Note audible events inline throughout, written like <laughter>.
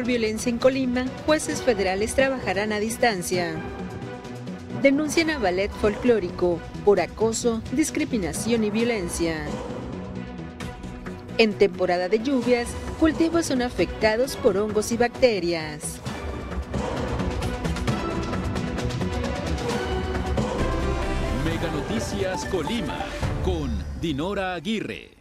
Por violencia en Colima, jueces federales trabajarán a distancia. Denuncian a ballet folclórico por acoso, discriminación y violencia. En temporada de lluvias, cultivos son afectados por hongos y bacterias. Mega Noticias Colima con Dinora Aguirre.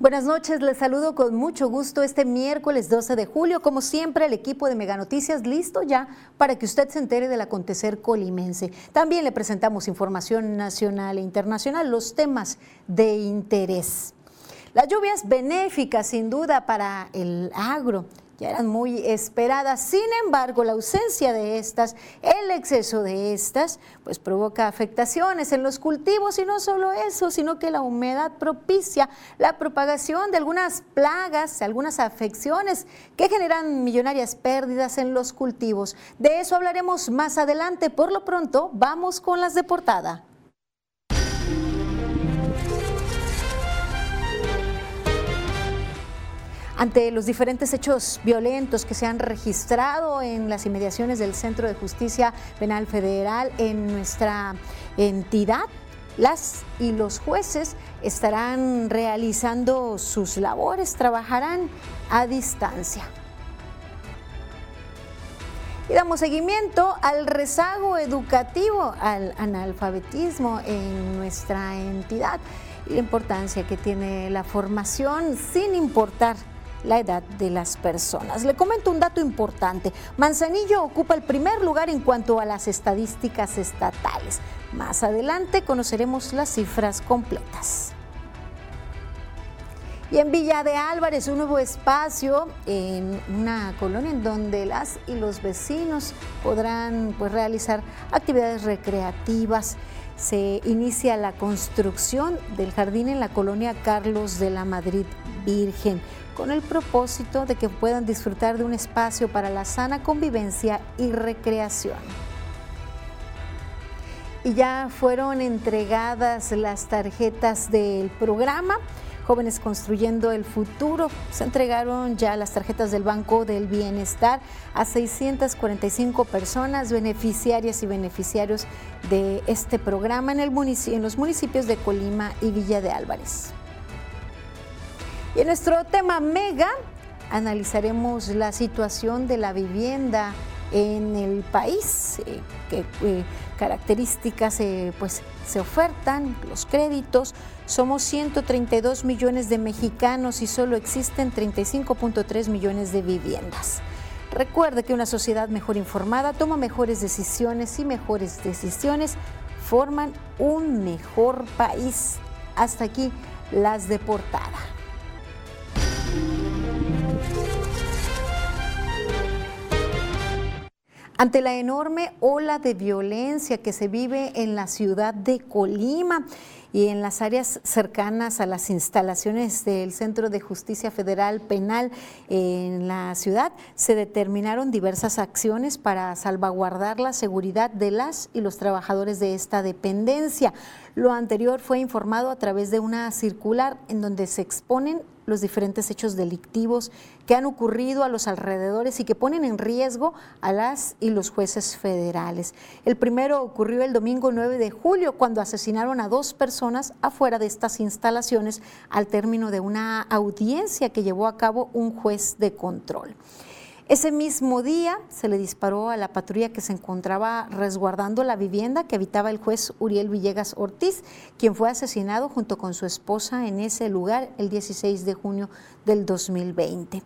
Buenas noches, les saludo con mucho gusto este miércoles 12 de julio. Como siempre, el equipo de Mega Noticias listo ya para que usted se entere del acontecer colimense. También le presentamos información nacional e internacional, los temas de interés. Las lluvias benéficas, sin duda, para el agro ya eran muy esperadas. Sin embargo, la ausencia de estas, el exceso de estas, pues provoca afectaciones en los cultivos y no solo eso, sino que la humedad propicia la propagación de algunas plagas, algunas afecciones que generan millonarias pérdidas en los cultivos. De eso hablaremos más adelante. Por lo pronto, vamos con las de portada. Ante los diferentes hechos violentos que se han registrado en las inmediaciones del Centro de Justicia Penal Federal en nuestra entidad, las y los jueces estarán realizando sus labores, trabajarán a distancia. Y damos seguimiento al rezago educativo, al analfabetismo en nuestra entidad y la importancia que tiene la formación sin importar la edad de las personas. Le comento un dato importante. Manzanillo ocupa el primer lugar en cuanto a las estadísticas estatales. Más adelante conoceremos las cifras completas. Y en Villa de Álvarez, un nuevo espacio en una colonia en donde las y los vecinos podrán pues, realizar actividades recreativas. Se inicia la construcción del jardín en la colonia Carlos de la Madrid Virgen con el propósito de que puedan disfrutar de un espacio para la sana convivencia y recreación. Y ya fueron entregadas las tarjetas del programa. Jóvenes Construyendo el Futuro. Se entregaron ya las tarjetas del Banco del Bienestar a 645 personas beneficiarias y beneficiarios de este programa en, el en los municipios de Colima y Villa de Álvarez. Y en nuestro tema mega analizaremos la situación de la vivienda en el país, eh, qué eh, características eh, pues, se ofertan, los créditos. Somos 132 millones de mexicanos y solo existen 35.3 millones de viviendas. Recuerde que una sociedad mejor informada toma mejores decisiones y mejores decisiones forman un mejor país. Hasta aquí las de portada. Ante la enorme ola de violencia que se vive en la ciudad de Colima y en las áreas cercanas a las instalaciones del Centro de Justicia Federal Penal en la ciudad, se determinaron diversas acciones para salvaguardar la seguridad de las y los trabajadores de esta dependencia. Lo anterior fue informado a través de una circular en donde se exponen los diferentes hechos delictivos que han ocurrido a los alrededores y que ponen en riesgo a las y los jueces federales. El primero ocurrió el domingo 9 de julio cuando asesinaron a dos personas afuera de estas instalaciones al término de una audiencia que llevó a cabo un juez de control. Ese mismo día se le disparó a la patrulla que se encontraba resguardando la vivienda que habitaba el juez Uriel Villegas Ortiz, quien fue asesinado junto con su esposa en ese lugar el 16 de junio del 2020.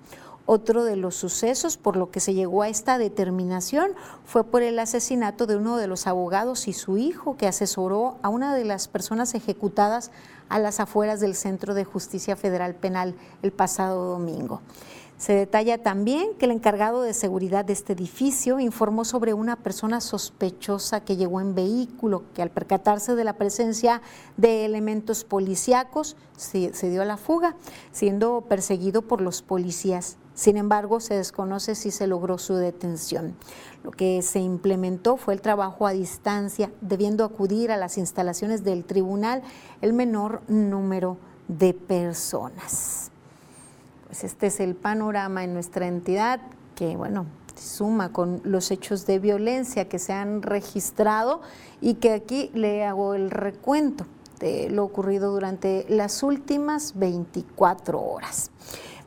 Otro de los sucesos por lo que se llegó a esta determinación fue por el asesinato de uno de los abogados y su hijo que asesoró a una de las personas ejecutadas a las afueras del Centro de Justicia Federal Penal el pasado domingo. Se detalla también que el encargado de seguridad de este edificio informó sobre una persona sospechosa que llegó en vehículo, que al percatarse de la presencia de elementos policíacos se, dio a la fuga, siendo perseguido por los policías. Sin embargo, se desconoce si se logró su detención. Lo que se implementó fue el trabajo a distancia, debiendo acudir a las instalaciones del tribunal el menor número de personas. Pues este es el panorama en nuestra entidad que, bueno, suma con los hechos de violencia que se han registrado y que aquí le hago el recuento de lo ocurrido durante las últimas 24 horas.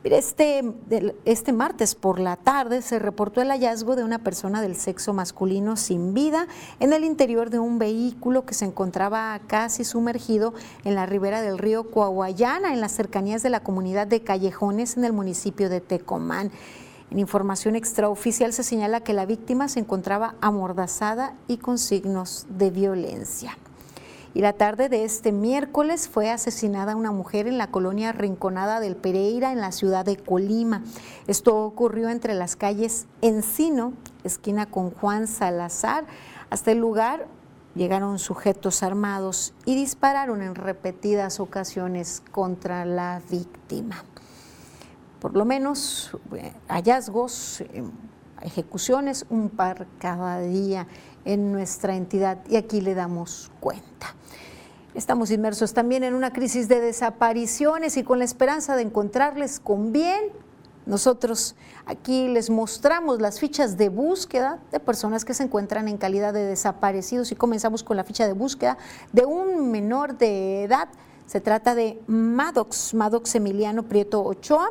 Este, este martes por la tarde se reportó el hallazgo de una persona del sexo masculino sin vida en el interior de un vehículo que se encontraba casi sumergido en la ribera del río Coahuayana, en las cercanías de la comunidad de Callejones en el municipio de Tecomán. En información extraoficial se señala que la víctima se encontraba amordazada y con signos de violencia. Y la tarde de este miércoles fue asesinada una mujer en la colonia Rinconada del Pereira, en la ciudad de Colima. Esto ocurrió entre las calles Encino, esquina con Juan Salazar. Hasta el lugar llegaron sujetos armados y dispararon en repetidas ocasiones contra la víctima. Por lo menos eh, hallazgos, eh, ejecuciones, un par cada día en nuestra entidad y aquí le damos cuenta. Estamos inmersos también en una crisis de desapariciones y con la esperanza de encontrarles con bien. Nosotros aquí les mostramos las fichas de búsqueda de personas que se encuentran en calidad de desaparecidos y comenzamos con la ficha de búsqueda de un menor de edad. Se trata de Maddox, Maddox Emiliano Prieto Ochoa.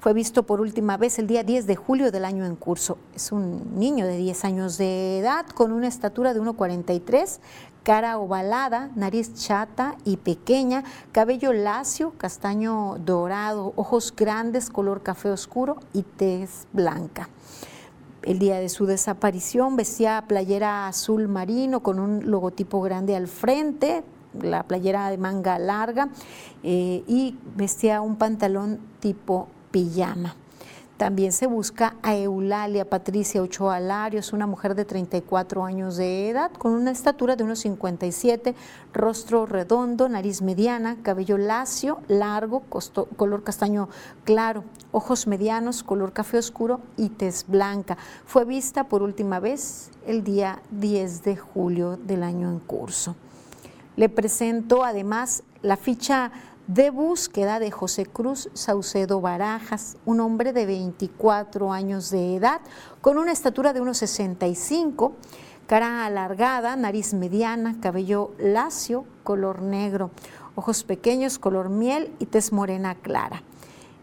Fue visto por última vez el día 10 de julio del año en curso. Es un niño de 10 años de edad con una estatura de 1,43, cara ovalada, nariz chata y pequeña, cabello lacio, castaño dorado, ojos grandes, color café oscuro y tez blanca. El día de su desaparición vestía playera azul marino con un logotipo grande al frente, la playera de manga larga eh, y vestía un pantalón tipo pijama. También se busca a Eulalia Patricia Ochoa Larios, una mujer de 34 años de edad, con una estatura de unos 57, rostro redondo, nariz mediana, cabello lacio, largo, color castaño claro, ojos medianos, color café oscuro y tez blanca. Fue vista por última vez el día 10 de julio del año en curso. Le presento además la ficha de búsqueda de José Cruz Saucedo Barajas, un hombre de 24 años de edad, con una estatura de unos 65, cara alargada, nariz mediana, cabello lacio, color negro, ojos pequeños, color miel y tez morena clara.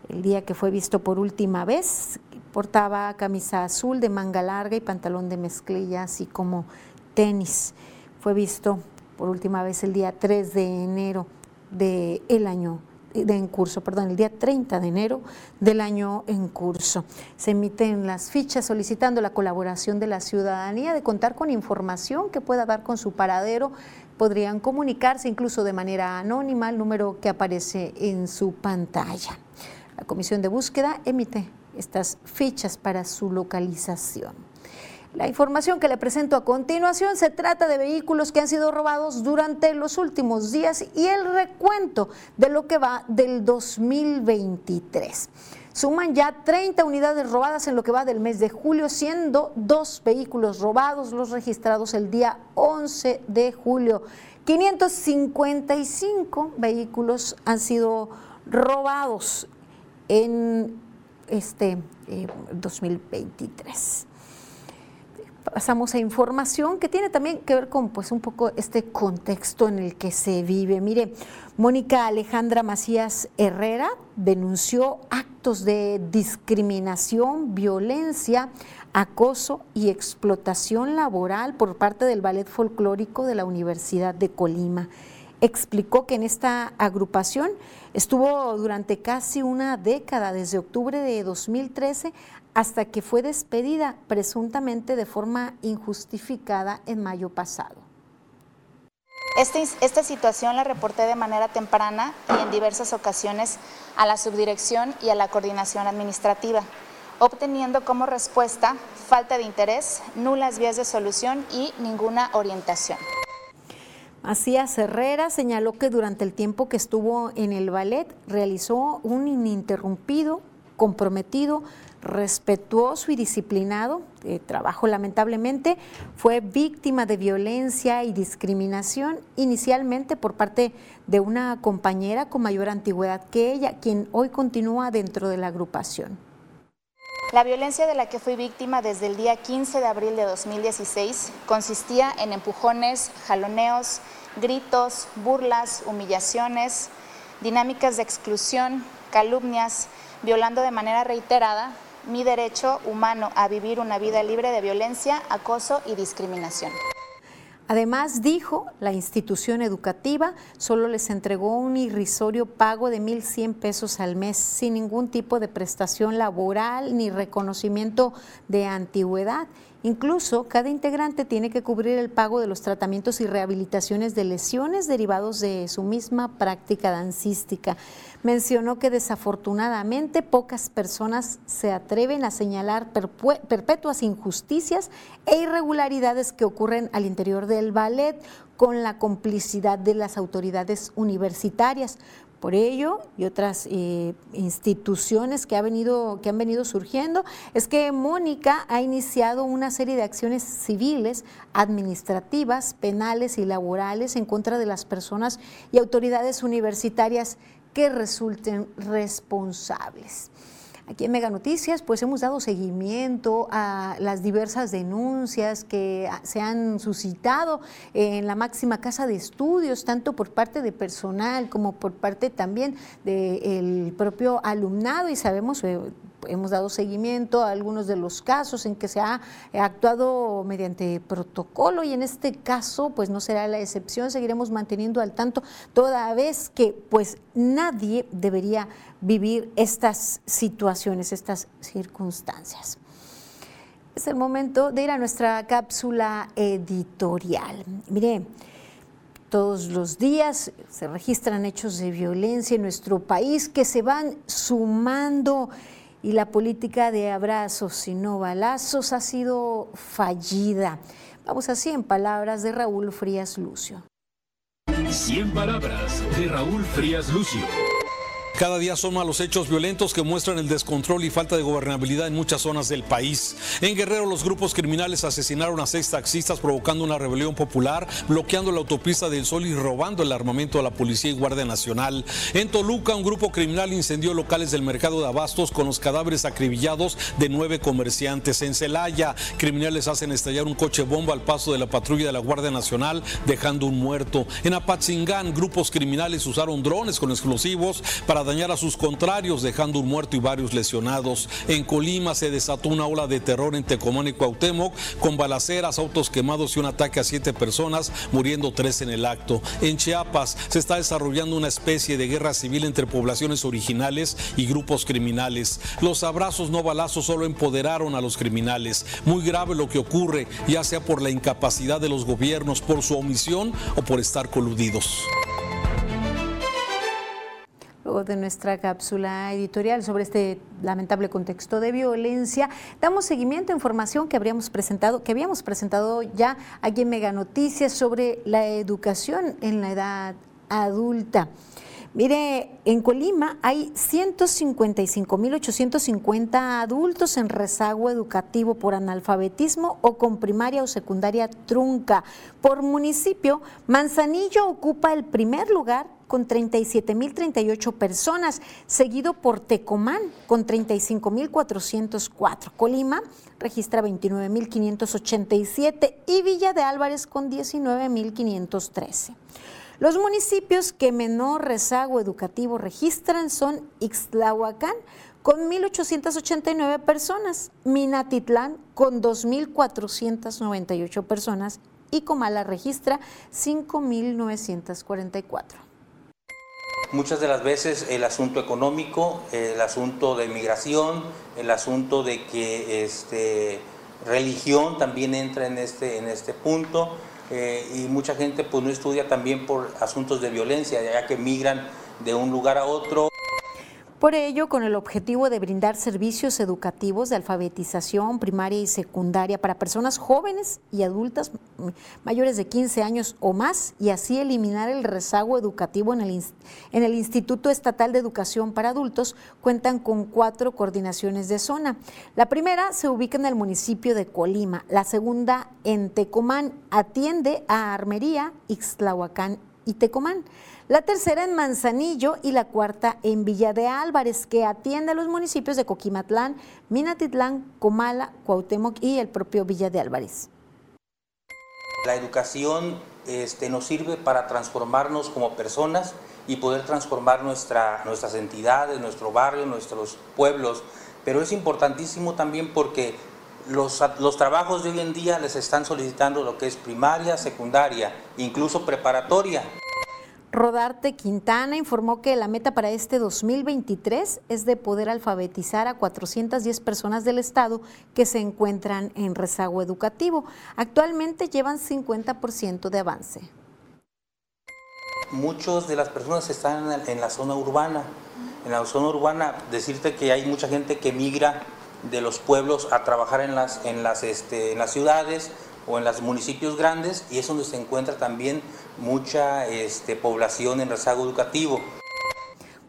El día que fue visto por última vez, portaba camisa azul de manga larga y pantalón de mezclilla, así como tenis. Fue visto por última vez el día 3 de enero del el año de en curso, perdón, el día 30 de enero del año en curso. Se emiten las fichas solicitando la colaboración de la ciudadanía de contar con información que pueda dar con su paradero. Podrían comunicarse incluso de manera anónima al número que aparece en su pantalla. La Comisión de Búsqueda emite estas fichas para su localización. La información que le presento a continuación se trata de vehículos que han sido robados durante los últimos días y el recuento de lo que va del 2023. Suman ya 30 unidades robadas en lo que va del mes de julio, siendo dos vehículos robados los registrados el día 11 de julio. 555 vehículos han sido robados en este 2023 pasamos a información que tiene también que ver con pues un poco este contexto en el que se vive. Mire, Mónica Alejandra Macías Herrera denunció actos de discriminación, violencia, acoso y explotación laboral por parte del Ballet Folclórico de la Universidad de Colima. Explicó que en esta agrupación estuvo durante casi una década, desde octubre de 2013 hasta que fue despedida presuntamente de forma injustificada en mayo pasado. Este esta situación la reporté de manera temprana y en diversas ocasiones a la subdirección y a la coordinación administrativa, obteniendo como respuesta falta de interés, nulas vías de solución y ninguna orientación. Macías Herrera señaló que durante el tiempo que estuvo en el ballet realizó un ininterrumpido, comprometido respetuoso y disciplinado de trabajo. Lamentablemente fue víctima de violencia y discriminación inicialmente por parte de una compañera con mayor antigüedad que ella, quien hoy continúa dentro de la agrupación. La violencia de la que fui víctima desde el día 15 de abril de 2016 consistía en empujones, jaloneos, gritos, burlas, humillaciones, dinámicas de exclusión, calumnias, violando de manera reiterada mi derecho humano a vivir una vida libre de violencia, acoso y discriminación. Además, dijo, la institución educativa solo les entregó un irrisorio pago de 1.100 pesos al mes sin ningún tipo de prestación laboral ni reconocimiento de antigüedad. Incluso cada integrante tiene que cubrir el pago de los tratamientos y rehabilitaciones de lesiones derivados de su misma práctica dancística. Mencionó que desafortunadamente pocas personas se atreven a señalar perpetuas injusticias e irregularidades que ocurren al interior del ballet con la complicidad de las autoridades universitarias. Por ello y otras eh, instituciones que, ha venido, que han venido surgiendo, es que Mónica ha iniciado una serie de acciones civiles, administrativas, penales y laborales en contra de las personas y autoridades universitarias que resulten responsables. Aquí en Mega Noticias, pues hemos dado seguimiento a las diversas denuncias que se han suscitado en la máxima casa de estudios, tanto por parte de personal como por parte también del propio alumnado, y sabemos eh, hemos dado seguimiento a algunos de los casos en que se ha actuado mediante protocolo y en este caso pues no será la excepción, seguiremos manteniendo al tanto toda vez que pues nadie debería vivir estas situaciones, estas circunstancias. Es el momento de ir a nuestra cápsula editorial. Mire, todos los días se registran hechos de violencia en nuestro país que se van sumando y la política de abrazos y no balazos ha sido fallida. Vamos así en palabras de Raúl Frías Lucio. 100 palabras de Raúl Frías Lucio. Cada día son más los hechos violentos que muestran el descontrol y falta de gobernabilidad en muchas zonas del país. En Guerrero los grupos criminales asesinaron a seis taxistas provocando una rebelión popular, bloqueando la autopista del Sol y robando el armamento a la Policía y Guardia Nacional. En Toluca un grupo criminal incendió locales del mercado de abastos con los cadáveres acribillados de nueve comerciantes. En Celaya criminales hacen estallar un coche bomba al paso de la patrulla de la Guardia Nacional dejando un muerto. En Apatzingán grupos criminales usaron drones con explosivos para dañar a sus contrarios, dejando un muerto y varios lesionados. En Colima se desató una ola de terror en Tecomán y Cuauhtémoc, con balaceras, autos quemados y un ataque a siete personas, muriendo tres en el acto. En Chiapas se está desarrollando una especie de guerra civil entre poblaciones originales y grupos criminales. Los abrazos no balazos solo empoderaron a los criminales. Muy grave lo que ocurre, ya sea por la incapacidad de los gobiernos, por su omisión o por estar coludidos de nuestra cápsula editorial sobre este lamentable contexto de violencia, damos seguimiento a información que habríamos presentado, que habíamos presentado ya aquí en Mega Noticias sobre la educación en la edad adulta. Mire, en Colima hay 155.850 adultos en rezago educativo por analfabetismo o con primaria o secundaria trunca. Por municipio, Manzanillo ocupa el primer lugar con 37.038 personas, seguido por Tecomán con 35.404. Colima registra 29.587 y Villa de Álvarez con 19.513. Los municipios que menor rezago educativo registran son Ixtlahuacán con 1.889 personas, Minatitlán con 2.498 personas y Comala registra 5.944. Muchas de las veces el asunto económico, el asunto de migración, el asunto de que este, religión también entra en este, en este punto eh, y mucha gente pues no estudia también por asuntos de violencia, ya que migran de un lugar a otro. Por ello, con el objetivo de brindar servicios educativos de alfabetización primaria y secundaria para personas jóvenes y adultas mayores de 15 años o más y así eliminar el rezago educativo en el, en el Instituto Estatal de Educación para Adultos, cuentan con cuatro coordinaciones de zona. La primera se ubica en el municipio de Colima, la segunda en Tecomán, atiende a Armería, Ixtlahuacán y Tecomán. La tercera en Manzanillo y la cuarta en Villa de Álvarez, que atiende a los municipios de Coquimatlán, Minatitlán, Comala, Cuauhtémoc y el propio Villa de Álvarez. La educación este, nos sirve para transformarnos como personas y poder transformar nuestra, nuestras entidades, nuestro barrio, nuestros pueblos. Pero es importantísimo también porque los, los, trabajos de hoy en día les están solicitando lo que es primaria, secundaria, incluso preparatoria. Rodarte Quintana informó que la meta para este 2023 es de poder alfabetizar a 410 personas del Estado que se encuentran en rezago educativo. Actualmente llevan 50% de avance. Muchas de las personas están en la zona urbana. En la zona urbana, decirte que hay mucha gente que migra de los pueblos a trabajar en las, en las, este, en las ciudades o en los municipios grandes y es donde se encuentra también mucha este, población en rezago educativo.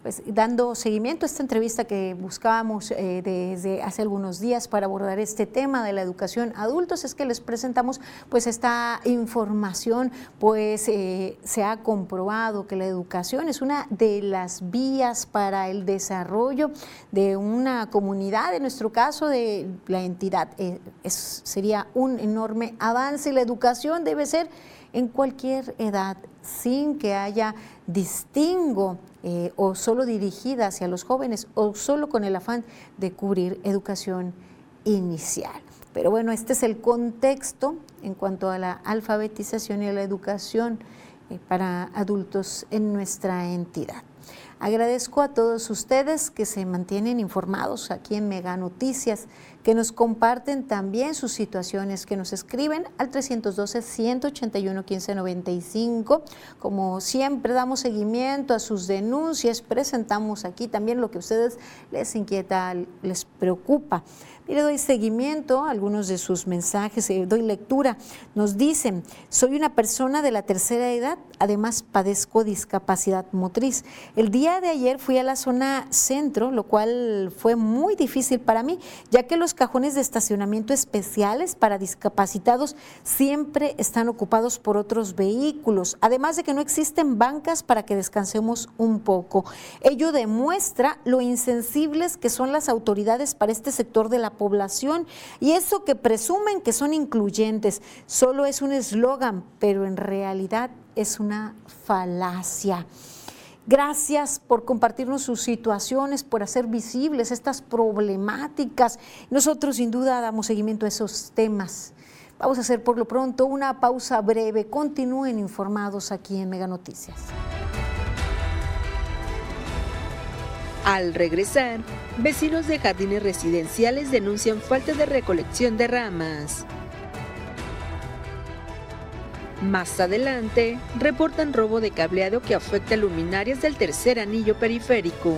Pues dando seguimiento a esta entrevista que buscábamos eh, desde hace algunos días para abordar este tema de la educación adultos, es que les presentamos pues esta información, pues eh, se ha comprobado que la educación es una de las vías para el desarrollo de una comunidad, en nuestro caso de la entidad. Eh, sería un enorme avance la educación debe ser en cualquier edad, sin que haya distingo eh, o solo dirigida hacia los jóvenes o solo con el afán de cubrir educación inicial. Pero bueno, este es el contexto en cuanto a la alfabetización y a la educación eh, para adultos en nuestra entidad. Agradezco a todos ustedes que se mantienen informados aquí en Mega Noticias que nos comparten también sus situaciones, que nos escriben al 312-181-1595. Como siempre, damos seguimiento a sus denuncias, presentamos aquí también lo que a ustedes les inquieta, les preocupa. Mire, doy seguimiento a algunos de sus mensajes, eh, doy lectura. Nos dicen, soy una persona de la tercera edad, además padezco discapacidad motriz. El día de ayer fui a la zona centro, lo cual fue muy difícil para mí, ya que los cajones de estacionamiento especiales para discapacitados siempre están ocupados por otros vehículos, además de que no existen bancas para que descansemos un poco. Ello demuestra lo insensibles que son las autoridades para este sector de la población y eso que presumen que son incluyentes solo es un eslogan, pero en realidad es una falacia. Gracias por compartirnos sus situaciones, por hacer visibles estas problemáticas. Nosotros sin duda damos seguimiento a esos temas. Vamos a hacer por lo pronto una pausa breve. Continúen informados aquí en Mega Noticias. Al regresar, vecinos de jardines residenciales denuncian falta de recolección de ramas. Más adelante, reportan robo de cableado que afecta luminarias del tercer anillo periférico.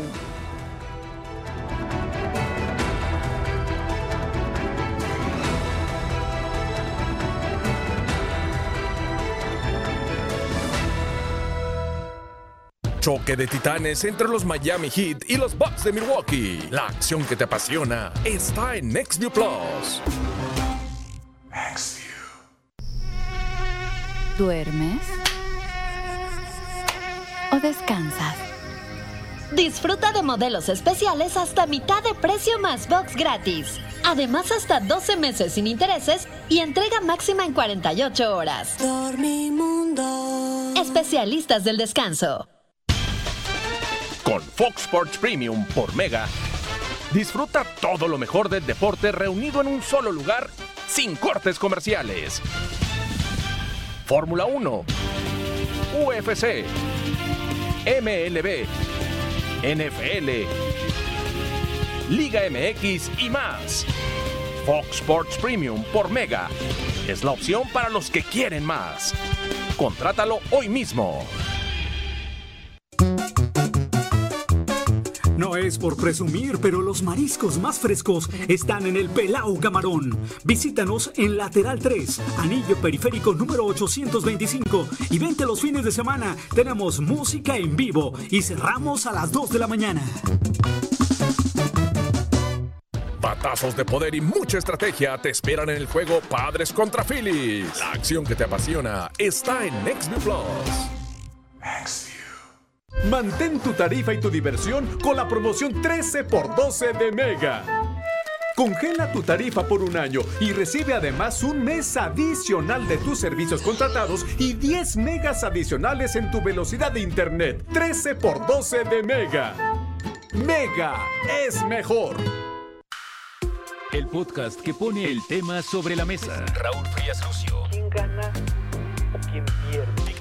Choque de titanes entre los Miami Heat y los Bucks de Milwaukee. La acción que te apasiona está en NextView Plus. ¿Duermes? ¿O descansas? Disfruta de modelos especiales hasta mitad de precio más box gratis. Además, hasta 12 meses sin intereses y entrega máxima en 48 horas. Dormimundo. Especialistas del descanso. Con Fox Sports Premium por Mega, disfruta todo lo mejor del deporte reunido en un solo lugar sin cortes comerciales. Fórmula 1, UFC, MLB, NFL, Liga MX y más. Fox Sports Premium por Mega es la opción para los que quieren más. Contrátalo hoy mismo. No es por presumir, pero los mariscos más frescos están en el Pelau Camarón. Visítanos en Lateral 3, Anillo Periférico número 825 y vente los fines de semana. Tenemos música en vivo y cerramos a las 2 de la mañana. Batazos de poder y mucha estrategia te esperan en el juego Padres contra Phillies. La acción que te apasiona está en NextView Plus. Mantén tu tarifa y tu diversión con la promoción 13 x 12 de Mega. Congela tu tarifa por un año y recibe además un mes adicional de tus servicios contratados y 10 megas adicionales en tu velocidad de internet. 13 x 12 de Mega. Mega es mejor. El podcast que pone el tema sobre la mesa. Raúl Frías Lucio. ¿Quién gana o quién pierde?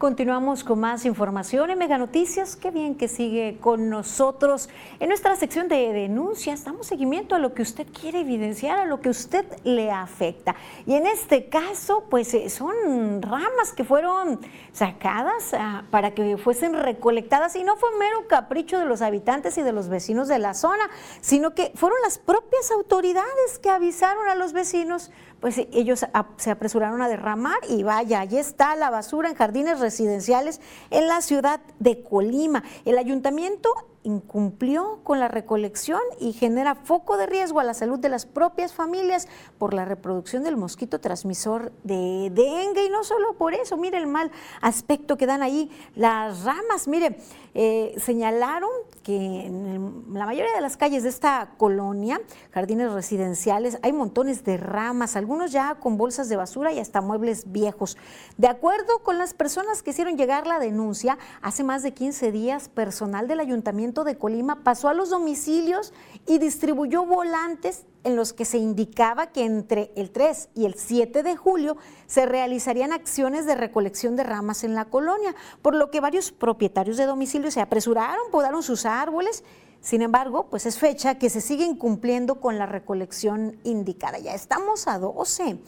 Continuamos con más información en Mega Noticias. Qué bien que sigue con nosotros. En nuestra sección de denuncias damos seguimiento a lo que usted quiere evidenciar, a lo que usted le afecta. Y en este caso, pues eh, son ramas que fueron sacadas ah, para que fuesen recolectadas y no fue mero capricho de los habitantes y de los vecinos de la zona, sino que fueron las propias autoridades que avisaron a los vecinos pues ellos se apresuraron a derramar y vaya, allí está la basura en jardines residenciales en la ciudad de Colima. El ayuntamiento incumplió con la recolección y genera foco de riesgo a la salud de las propias familias por la reproducción del mosquito transmisor de dengue. Y no solo por eso, mire el mal aspecto que dan ahí las ramas. Mire, eh, señalaron que en la mayoría de las calles de esta colonia, jardines residenciales, hay montones de ramas, algunos ya con bolsas de basura y hasta muebles viejos. De acuerdo con las personas que hicieron llegar la denuncia, hace más de 15 días, personal del ayuntamiento de Colima pasó a los domicilios y distribuyó volantes en los que se indicaba que entre el 3 y el 7 de julio se realizarían acciones de recolección de ramas en la colonia, por lo que varios propietarios de domicilios se apresuraron, podaron sus árboles. Sin embargo, pues es fecha que se siguen cumpliendo con la recolección indicada. Ya estamos a 12.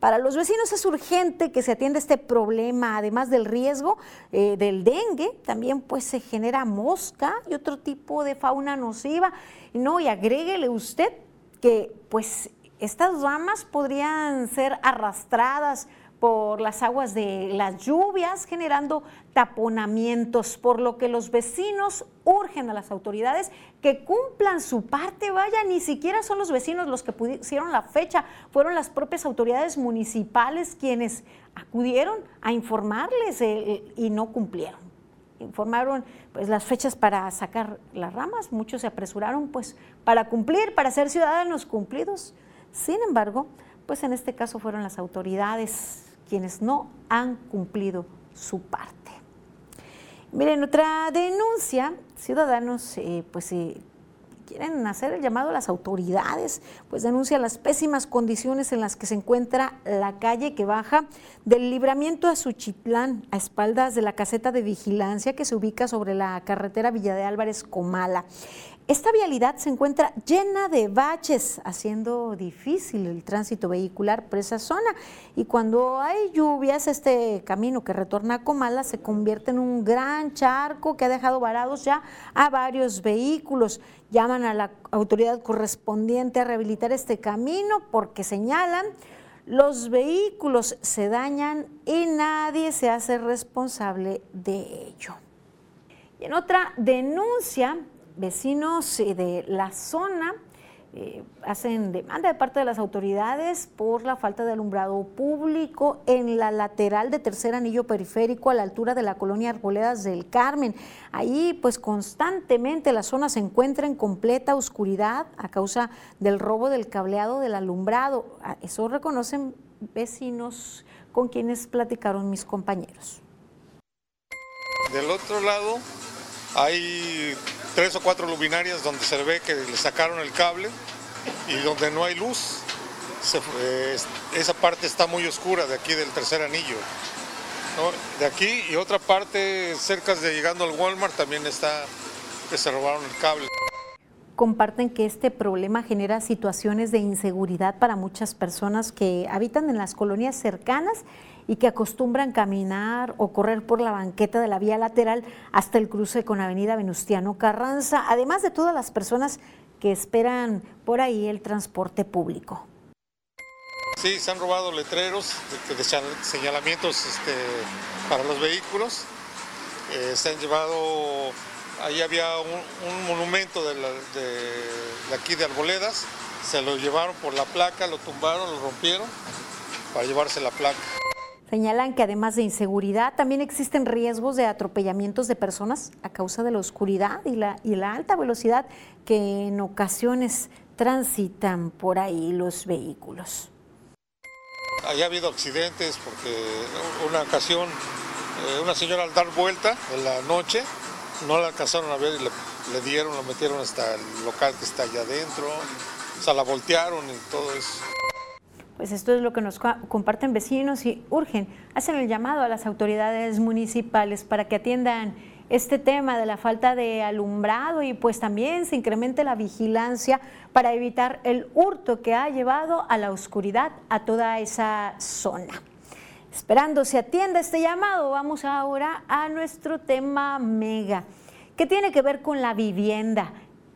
Para los vecinos es urgente que se atienda este problema, además del riesgo eh, del dengue, también pues se genera mosca y otro tipo de fauna nociva. No, y agréguele usted que pues estas ramas podrían ser arrastradas por las aguas de las lluvias, generando taponamientos, por lo que los vecinos urgen a las autoridades que cumplan su parte. Vaya, ni siquiera son los vecinos los que pusieron la fecha, fueron las propias autoridades municipales quienes acudieron a informarles eh, y no cumplieron. Informaron pues las fechas para sacar las ramas, muchos se apresuraron pues para cumplir, para ser ciudadanos cumplidos. Sin embargo, pues en este caso fueron las autoridades quienes no han cumplido su parte. Miren, otra denuncia, ciudadanos eh, pues eh, quieren hacer el llamado a las autoridades, pues denuncia las pésimas condiciones en las que se encuentra la calle que baja del libramiento a Suchitlán, a espaldas de la caseta de vigilancia que se ubica sobre la carretera Villa de Álvarez Comala. Esta vialidad se encuentra llena de baches, haciendo difícil el tránsito vehicular por esa zona. Y cuando hay lluvias, este camino que retorna a Comala se convierte en un gran charco que ha dejado varados ya a varios vehículos. Llaman a la autoridad correspondiente a rehabilitar este camino porque señalan los vehículos se dañan y nadie se hace responsable de ello. Y en otra denuncia, vecinos eh, de la zona eh, hacen demanda de parte de las autoridades por la falta de alumbrado público en la lateral de tercer anillo periférico a la altura de la colonia Arboledas del Carmen. Ahí pues constantemente la zona se encuentra en completa oscuridad a causa del robo del cableado del alumbrado. Ah, eso reconocen vecinos con quienes platicaron mis compañeros. Del otro lado hay tres o cuatro luminarias donde se ve que le sacaron el cable y donde no hay luz. esa parte está muy oscura de aquí del tercer anillo. De aquí y otra parte cerca de llegando al Walmart también está que se robaron el cable comparten que este problema genera situaciones de inseguridad para muchas personas que habitan en las colonias cercanas y que acostumbran caminar o correr por la banqueta de la vía lateral hasta el cruce con Avenida Venustiano Carranza, además de todas las personas que esperan por ahí el transporte público. Sí, se han robado letreros de, señalamientos este, para los vehículos. Eh, se han llevado, ahí había un, monumento de, de, aquí de Arboledas, se lo llevaron por la placa, lo tumbaron, lo rompieron para llevarse la placa. Señalan que además de inseguridad, también existen riesgos de atropellamientos de personas a causa de la oscuridad y la, y la alta velocidad que en ocasiones transitan por ahí los vehículos. ha habido accidentes porque una ocasión eh, una señora al dar vuelta en la noche no la alcanzaron a ver y le, dieron, lo metieron hasta el local que está allá adentro, o sea, la voltearon y todo eso. Pues esto es lo que nos comparten vecinos y urgen, hacen el llamado a las autoridades municipales para que atiendan este tema de la falta de alumbrado y pues también se incremente la vigilancia para evitar el hurto que ha llevado a la oscuridad a toda esa zona. Esperando se atienda este llamado, vamos ahora a nuestro tema mega, que tiene que ver con la vivienda.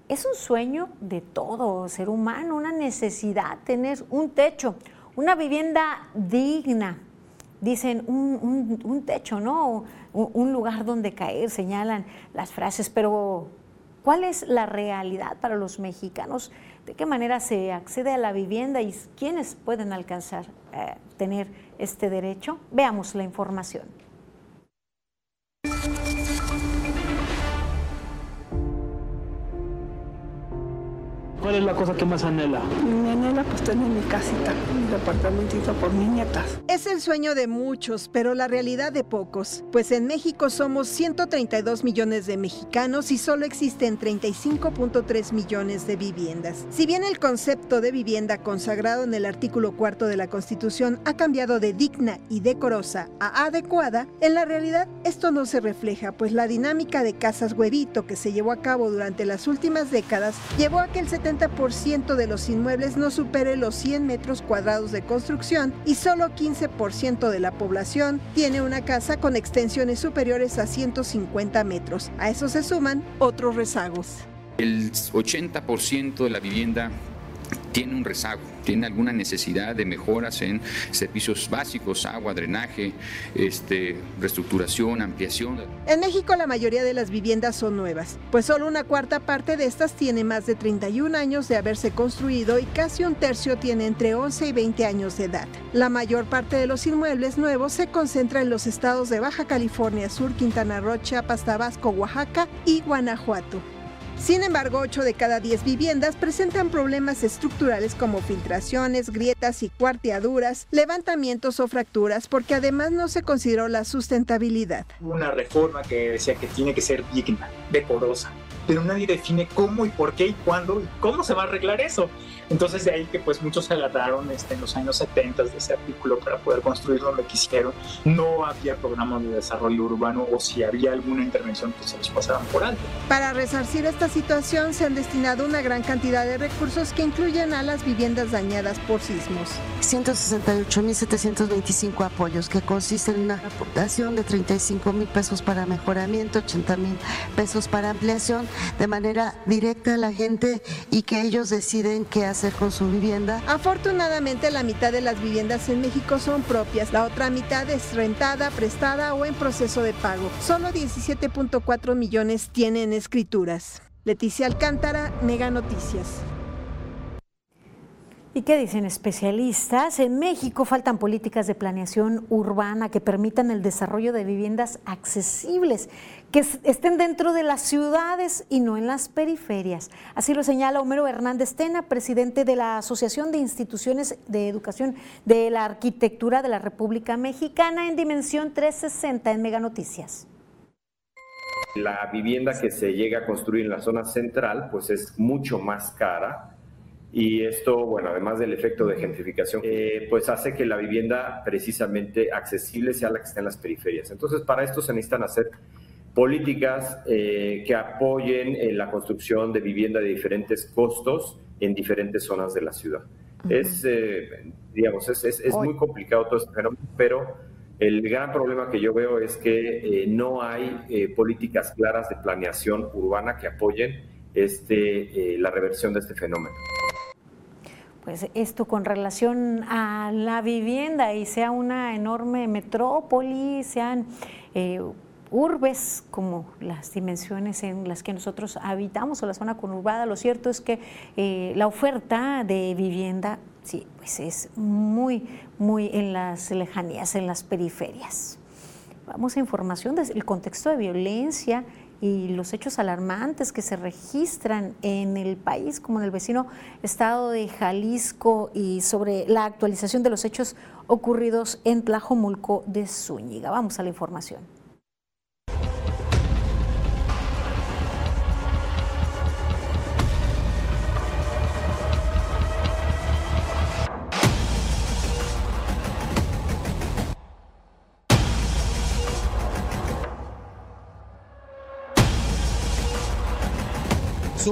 Es un sueño de todo ser humano, una necesidad, tener un techo, una vivienda digna, dicen un, techo, ¿no? Un, lugar donde caer, señalan las frases, pero ¿cuál es la realidad para los mexicanos? ¿De qué manera se accede a la vivienda y quiénes pueden alcanzar eh, tener este derecho? Veamos la información. ¿Cuál es la cosa que más anhela? Mi anhela pues tener mi casita, mi departamentito por mis nietas. Es el sueño de muchos, pero la realidad de pocos, pues en México somos 132 millones de mexicanos y solo existen 35.3 millones de viviendas. Si bien el concepto de vivienda consagrado en el artículo cuarto de la Constitución ha cambiado de digna y decorosa a adecuada, en la realidad esto no se refleja, pues la dinámica de casas huevito que se llevó a cabo durante las últimas décadas llevó a que el 70 70% de los inmuebles no supere los 100 metros cuadrados de construcción y solo 15% de la población tiene una casa con extensiones superiores a 150 metros. A eso se suman otros rezagos. El 80% de la vivienda tiene un rezago, tiene alguna necesidad de mejoras en servicios básicos, agua, drenaje, este, reestructuración, ampliación. En México la mayoría de las viviendas son nuevas, pues solo una cuarta parte de estas tiene más de 31 años de haberse construido y casi un tercio tiene entre 11 y 20 años de edad. La mayor parte de los inmuebles nuevos se concentra en los estados de Baja California Sur, Quintana Roo, Chiapas, Tabasco, Oaxaca y Guanajuato. Sin embargo, 8 de cada 10 viviendas presentan problemas estructurales como filtraciones, grietas y cuarteaduras, levantamientos o fracturas, porque además no se consideró la sustentabilidad. Una reforma que decía que tiene que ser digna, decorosa, pero nadie define cómo y por qué y cuándo y cómo se va a arreglar eso. Entonces de ahí que pues muchos se agarraron este, en los años 70 de ese artículo para poder construir donde quisieron. No había programas de desarrollo urbano o si había alguna intervención pues se los pasaban por alto. Para resarcir esta situación se han destinado una gran cantidad de recursos que incluyen a las viviendas dañadas por sismos. 168.725 apoyos que consisten en una aportación de 35 mil pesos para mejoramiento, 80 mil pesos para ampliación de manera directa a la gente y que ellos deciden qué hacer con su vivienda. Afortunadamente la mitad de las viviendas en México son propias, la otra mitad es rentada, prestada o en proceso de pago. Solo 17.4 millones tienen escrituras. Leticia Alcántara, Mega Noticias. ¿Y qué dicen especialistas? En México faltan políticas de planeación urbana que permitan el desarrollo de viviendas accesibles, que estén dentro de las ciudades y no en las periferias. Así lo señala Homero Hernández Tena, presidente de la Asociación de Instituciones de Educación de la Arquitectura de la República Mexicana en Dimensión 360 en Mega Noticias. La vivienda que se llega a construir en la zona central pues es mucho más cara y esto, bueno, además del efecto de gentrificación, eh, pues hace que la vivienda precisamente accesible sea la que está en las periferias. Entonces, para esto se necesitan hacer políticas eh, que apoyen en la construcción de vivienda de diferentes costos en diferentes zonas de la ciudad. Es, eh, digamos, es, es, es muy complicado todo este fenómeno, pero El gran problema que yo veo es que eh, no hay eh, políticas claras de planeación urbana que apoyen este, eh, la reversión de este fenómeno. Pues esto con relación a la vivienda y sea una enorme metrópoli, sean urbes como las dimensiones en las que nosotros habitamos o la zona conurbada, lo cierto es que la oferta de vivienda Sí, pues es muy, muy en las lejanías, en las periferias. Vamos a información del contexto de violencia y los hechos alarmantes que se registran en el país, como en el vecino estado de Jalisco, y sobre la actualización de los hechos ocurridos en Tlajomulco de Zúñiga. Vamos a la información.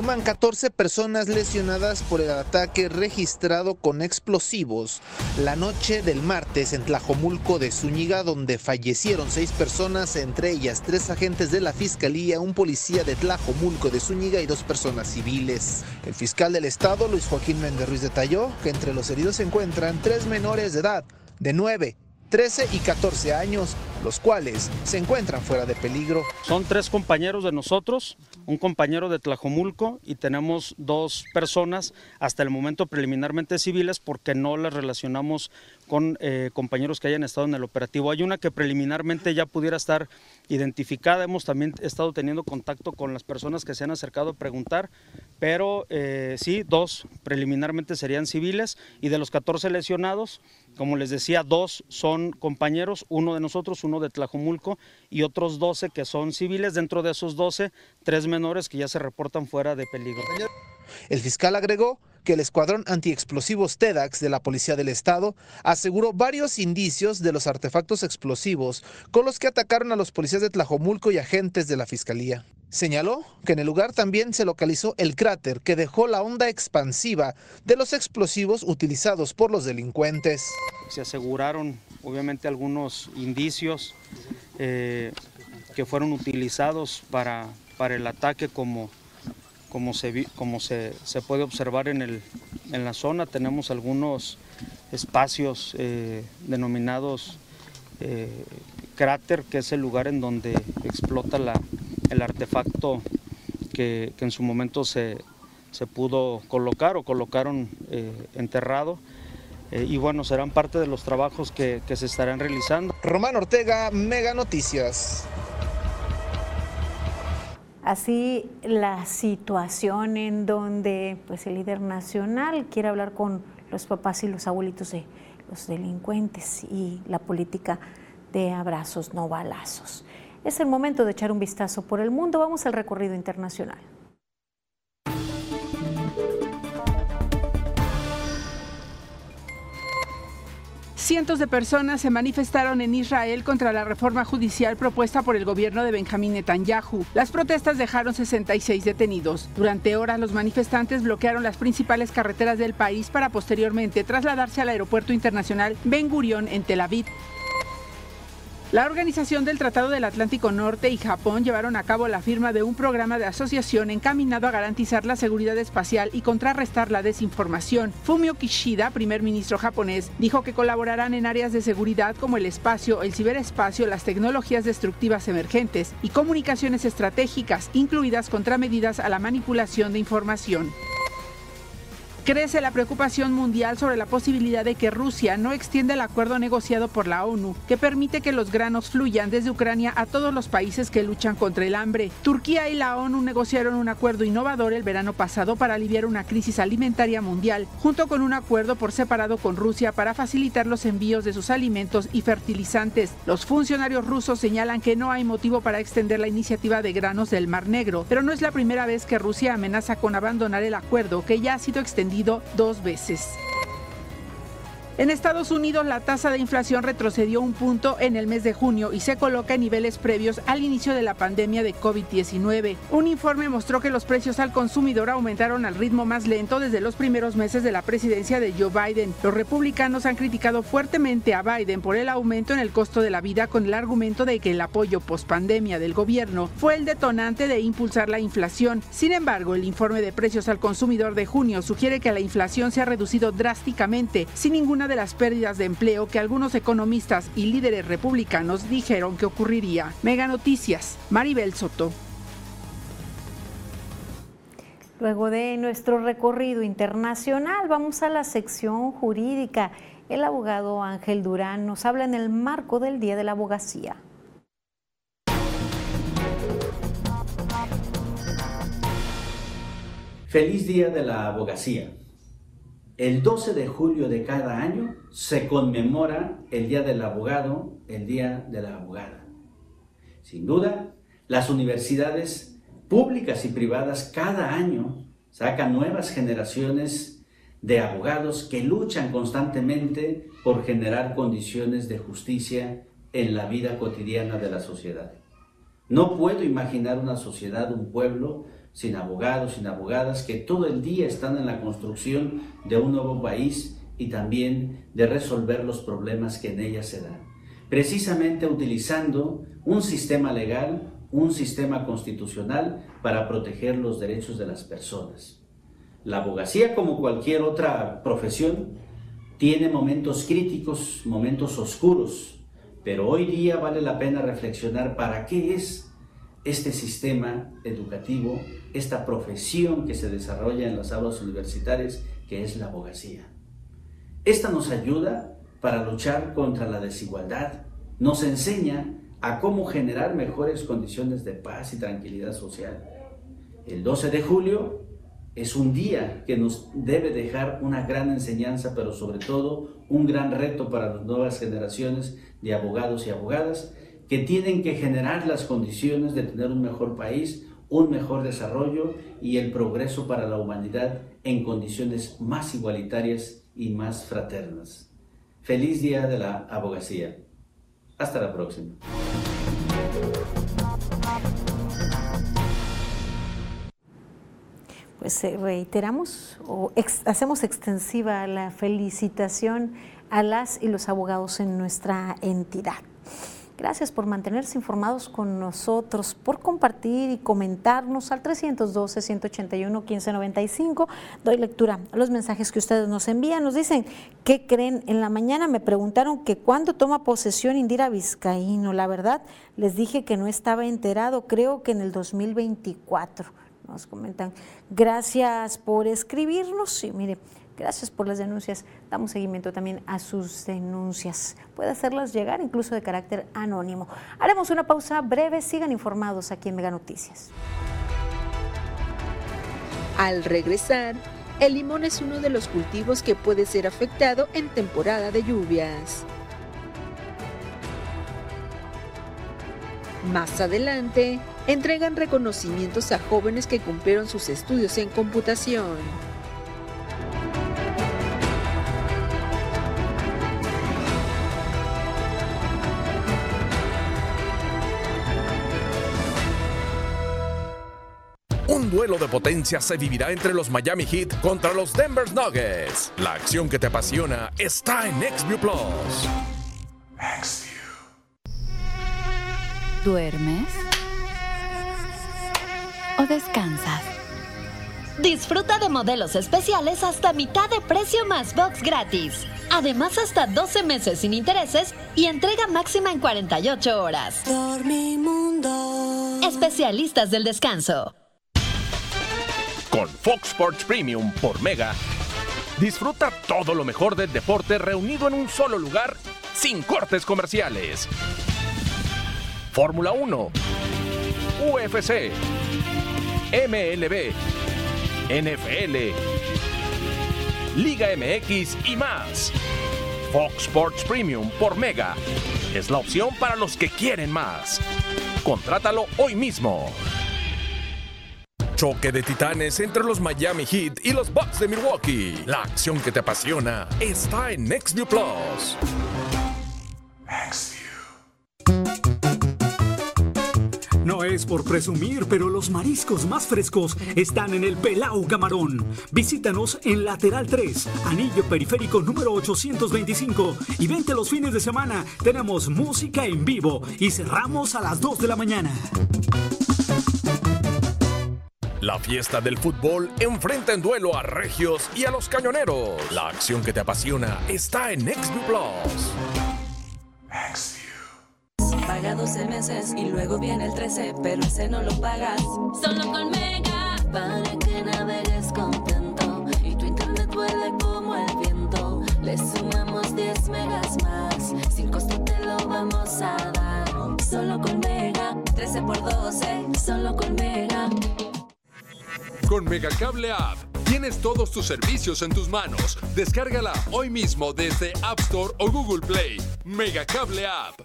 Suman 14 personas lesionadas por el ataque registrado con explosivos la noche del martes en Tlajomulco de Zúñiga, donde fallecieron seis personas, entre ellas tres agentes de la Fiscalía, un policía de Tlajomulco de Zúñiga y dos personas civiles. El fiscal del estado, Luis Joaquín Méndez Ruiz, detalló que entre los heridos se encuentran tres menores de edad, de 9, 13 y 14 años, los cuales se encuentran fuera de peligro. Son tres compañeros de nosotros, un compañero de Tlajomulco y tenemos dos personas hasta el momento preliminarmente civiles porque no las relacionamos con eh, compañeros que hayan estado en el operativo. Hay una que preliminarmente ya pudiera estar identificada, hemos también estado teniendo contacto con las personas que se han acercado a preguntar, pero eh, sí, dos preliminarmente serían civiles y de los 14 lesionados, como les decía, dos son compañeros, uno de nosotros, uno de Tlajomulco y otros 12 que son civiles. Dentro de esos 12, tres menores que ya se reportan fuera de peligro. El fiscal agregó que el escuadrón antiexplosivos TEDAX de la Policía del Estado aseguró varios indicios de los artefactos explosivos con los que atacaron a los policías de Tlajomulco y agentes de la Fiscalía. Señaló que en el lugar también se localizó el cráter que dejó la onda expansiva de los explosivos utilizados por los delincuentes. Se aseguraron obviamente algunos indicios eh, que fueron utilizados para, para el ataque como, como, se, como se, puede observar en, el, en la zona. Tenemos algunos espacios eh, denominados eh, cráter, que es el lugar en donde explota la, el artefacto que, en su momento se, pudo colocar o colocaron eh, enterrado. Eh, y bueno, serán parte de los trabajos que, que se estarán realizando. Román Ortega, Mega Noticias. Así la situación en donde pues, el líder nacional quiere hablar con los papás y los abuelitos de los delincuentes y la política de abrazos, no balazos. Es el momento de echar un vistazo por el mundo. Vamos al recorrido internacional. Cientos de personas se manifestaron en Israel contra la reforma judicial propuesta por el gobierno de Benjamín Netanyahu. Las protestas dejaron 66 detenidos. Durante horas los manifestantes bloquearon las principales carreteras del país para posteriormente trasladarse al aeropuerto internacional Ben Gurion en Tel Aviv. La Organización del Tratado del Atlántico Norte y Japón llevaron a cabo la firma de un programa de asociación encaminado a garantizar la seguridad espacial y contrarrestar la desinformación. Fumio Kishida, primer ministro japonés, dijo que colaborarán en áreas de seguridad como el espacio, el ciberespacio, las tecnologías destructivas emergentes y comunicaciones estratégicas, incluidas contramedidas a la manipulación de información. Crece la preocupación mundial sobre la posibilidad de que Rusia no extienda el acuerdo negociado por la ONU, que permite que los granos fluyan desde Ucrania a todos los países que luchan contra el hambre. Turquía y la ONU negociaron un acuerdo innovador el verano pasado para aliviar una crisis alimentaria mundial, junto con un acuerdo por separado con Rusia para facilitar los envíos de sus alimentos y fertilizantes. Los funcionarios rusos señalan que no hay motivo para extender la iniciativa de granos del Mar Negro, pero no es la primera vez que Rusia amenaza con abandonar el acuerdo que ya ha sido extendido dos veces. En Estados Unidos la tasa de inflación retrocedió un punto en el mes de junio y se coloca en niveles previos al inicio de la pandemia de COVID-19. Un informe mostró que los precios al consumidor aumentaron al ritmo más lento desde los primeros meses de la presidencia de Joe Biden. Los republicanos han criticado fuertemente a Biden por el aumento en el costo de la vida con el argumento de que el apoyo pospandemia del gobierno fue el detonante de impulsar la inflación. Sin embargo, el informe de precios al consumidor de junio sugiere que la inflación se ha reducido drásticamente, sin ninguna de las pérdidas de empleo que algunos economistas y líderes republicanos dijeron que ocurriría. Mega Noticias, Maribel Soto. Luego de nuestro recorrido internacional, vamos a la sección jurídica. El abogado Ángel Durán nos habla en el marco del Día de la Abogacía. Feliz Día de la Abogacía. El 12 de julio de cada año se conmemora el Día del Abogado, el Día de la Abogada. Sin duda, las universidades públicas y privadas cada año sacan nuevas generaciones de abogados que luchan constantemente por generar condiciones de justicia en la vida cotidiana de la sociedad. No puedo imaginar una sociedad, un pueblo sin abogados, sin abogadas, que todo el día están en la construcción de un nuevo país y también de resolver los problemas que en ella se dan. Precisamente utilizando un sistema legal, un sistema constitucional para proteger los derechos de las personas. La abogacía, como cualquier otra profesión, tiene momentos críticos, momentos oscuros, pero hoy día vale la pena reflexionar para qué es este sistema educativo, esta profesión que se desarrolla en las aulas universitarias, que es la abogacía. Esta nos ayuda para luchar contra la desigualdad, nos enseña a cómo generar mejores condiciones de paz y tranquilidad social. El 12 de julio es un día que nos debe dejar una gran enseñanza, pero sobre todo un gran reto para las nuevas generaciones de abogados y abogadas que tienen que generar las condiciones de tener un mejor país, un mejor desarrollo y el progreso para la humanidad en condiciones más igualitarias y más fraternas. Feliz Día de la Abogacía. Hasta la próxima. Pues eh, reiteramos o hacemos extensiva la felicitación a las y los abogados en nuestra entidad. Gracias por mantenerse informados con nosotros, por compartir y comentarnos al 312-181-1595. Doy lectura a los mensajes que ustedes nos envían. Nos dicen, ¿qué creen? En la mañana me preguntaron que cuándo toma posesión Indira Vizcaíno. La verdad, les dije que no estaba enterado, creo que en el 2024. Nos comentan, gracias por escribirnos. Sí, mire, Gracias por las denuncias. Damos seguimiento también a sus denuncias. Puede hacerlas llegar incluso de carácter anónimo. Haremos una pausa breve. Sigan informados aquí en Mega Noticias. Al regresar, el limón es uno de los cultivos que puede ser afectado en temporada de lluvias. Más adelante, entregan reconocimientos a jóvenes que cumplieron sus estudios en computación. Duelo de potencia se vivirá entre los Miami Heat contra los Denver Nuggets. La acción que te apasiona está en XView Plus. ¿Duermes? ¿O descansas? Disfruta de modelos especiales hasta mitad de precio más box gratis. Además, hasta 12 meses sin intereses y entrega máxima en 48 horas. Dormimundo. Especialistas del descanso. Con Fox Sports Premium por Mega, disfruta todo lo mejor del deporte reunido en un solo lugar sin cortes comerciales. Fórmula 1, UFC, MLB, NFL, Liga MX y más. Fox Sports Premium por Mega es la opción para los que quieren más. Contrátalo hoy mismo. Choque de titanes entre los Miami Heat y los Bucks de Milwaukee. La acción que te apasiona está en NextView Plus. No es por presumir, pero los mariscos más frescos están en el Pelao Camarón. Visítanos en Lateral 3, Anillo Periférico número 825 y vente los fines de semana. Tenemos música en vivo y cerramos a las 2 de la mañana. La fiesta del fútbol enfrenta en duelo a Regios y a los Cañoneros. La acción que te apasiona está en NextView Plus. Paga 12 meses y luego viene el 13, pero ese no lo pagas. Solo con Mega, para que navegues contento y tu internet vuele como el viento. Le sumamos 10 megas más, sin costo te lo vamos a dar. Solo con Mega, 13 por 12, solo con Mega. Con Megacable App tienes todos tus servicios en tus manos. Descárgala hoy mismo desde App Store o Google Play. Megacable App.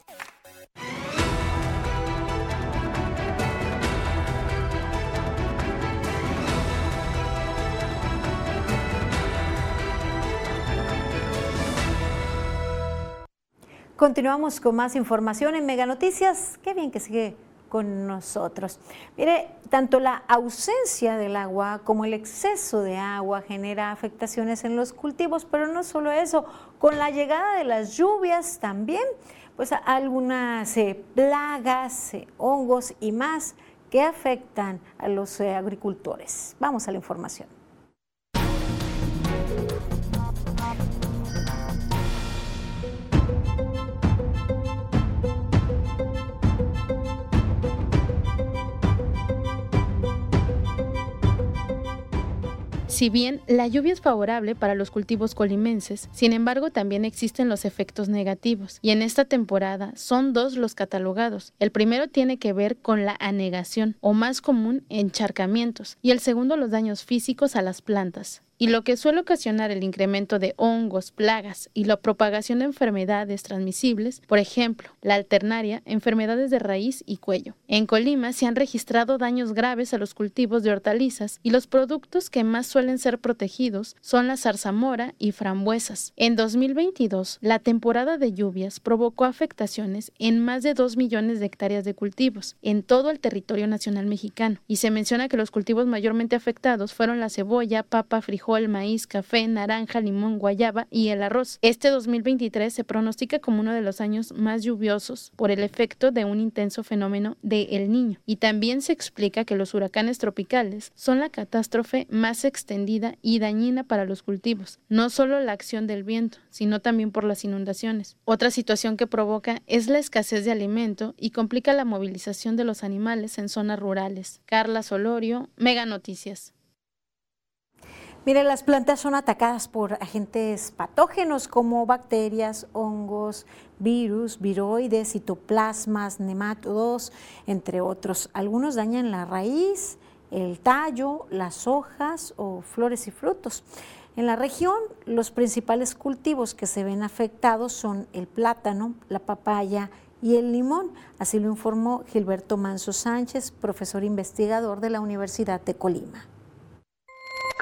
Continuamos con más información en Mega Noticias. Qué bien que sigue con nosotros. Mire, tanto la ausencia del agua como el exceso de agua genera afectaciones en los cultivos, pero no solo eso, con la llegada de las lluvias también, pues algunas eh, plagas, eh, hongos y más que afectan a los eh, agricultores. Vamos a la información. Si bien la lluvia es favorable para los cultivos colimenses, sin embargo también existen los efectos negativos, y en esta temporada son dos los catalogados. El primero tiene que ver con la anegación, o más común, encharcamientos, y el segundo los daños físicos a las plantas y lo que suele ocasionar el incremento de hongos, plagas y la propagación de enfermedades transmisibles, por ejemplo, la alternaria, enfermedades de raíz y cuello. En Colima se han registrado daños graves a los cultivos de hortalizas y los productos que más suelen ser protegidos son la zarzamora y frambuesas. En 2022, la temporada de lluvias provocó afectaciones en más de 2 millones de hectáreas de cultivos en todo el territorio nacional mexicano y se menciona que los cultivos mayormente afectados fueron la cebolla, papa, frijol, el maíz, café, naranja, limón, guayaba y el arroz. Este 2023 se pronostica como uno de los años más lluviosos por el efecto de un intenso fenómeno de El Niño. Y también se explica que los huracanes tropicales son la catástrofe más extendida y dañina para los cultivos, no solo la acción del viento, sino también por las inundaciones. Otra situación que provoca es la escasez de alimento y complica la movilización de los animales en zonas rurales. Carla Solorio, Mega Noticias. Mire, las plantas son atacadas por agentes patógenos como bacterias, hongos, virus, viroides, citoplasmas, nematodos, entre otros. Algunos dañan la raíz, el tallo, las hojas o flores y frutos. En la región, los principales cultivos que se ven afectados son el plátano, la papaya y el limón. Así lo informó Gilberto Manso Sánchez, profesor investigador de la Universidad de Colima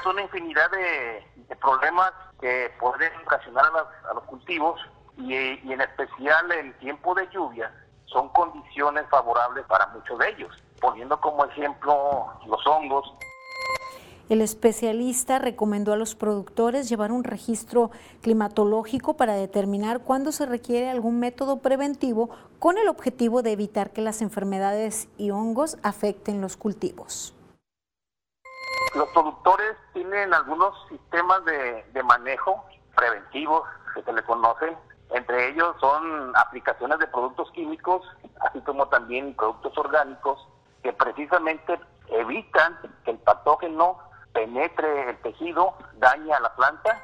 una infinidad de, problemas que pueden ocasionar a, los cultivos y, en especial el tiempo de lluvia son condiciones favorables para muchos de ellos, poniendo como ejemplo los hongos. El especialista recomendó a los productores llevar un registro climatológico para determinar cuándo se requiere algún método preventivo con el objetivo de evitar que las enfermedades y hongos afecten los cultivos. Los productores tienen algunos sistemas de, manejo preventivos que se le conocen. Entre ellos son aplicaciones de productos químicos, así como también productos orgánicos, que precisamente evitan que el patógeno penetre el tejido, dañe a la planta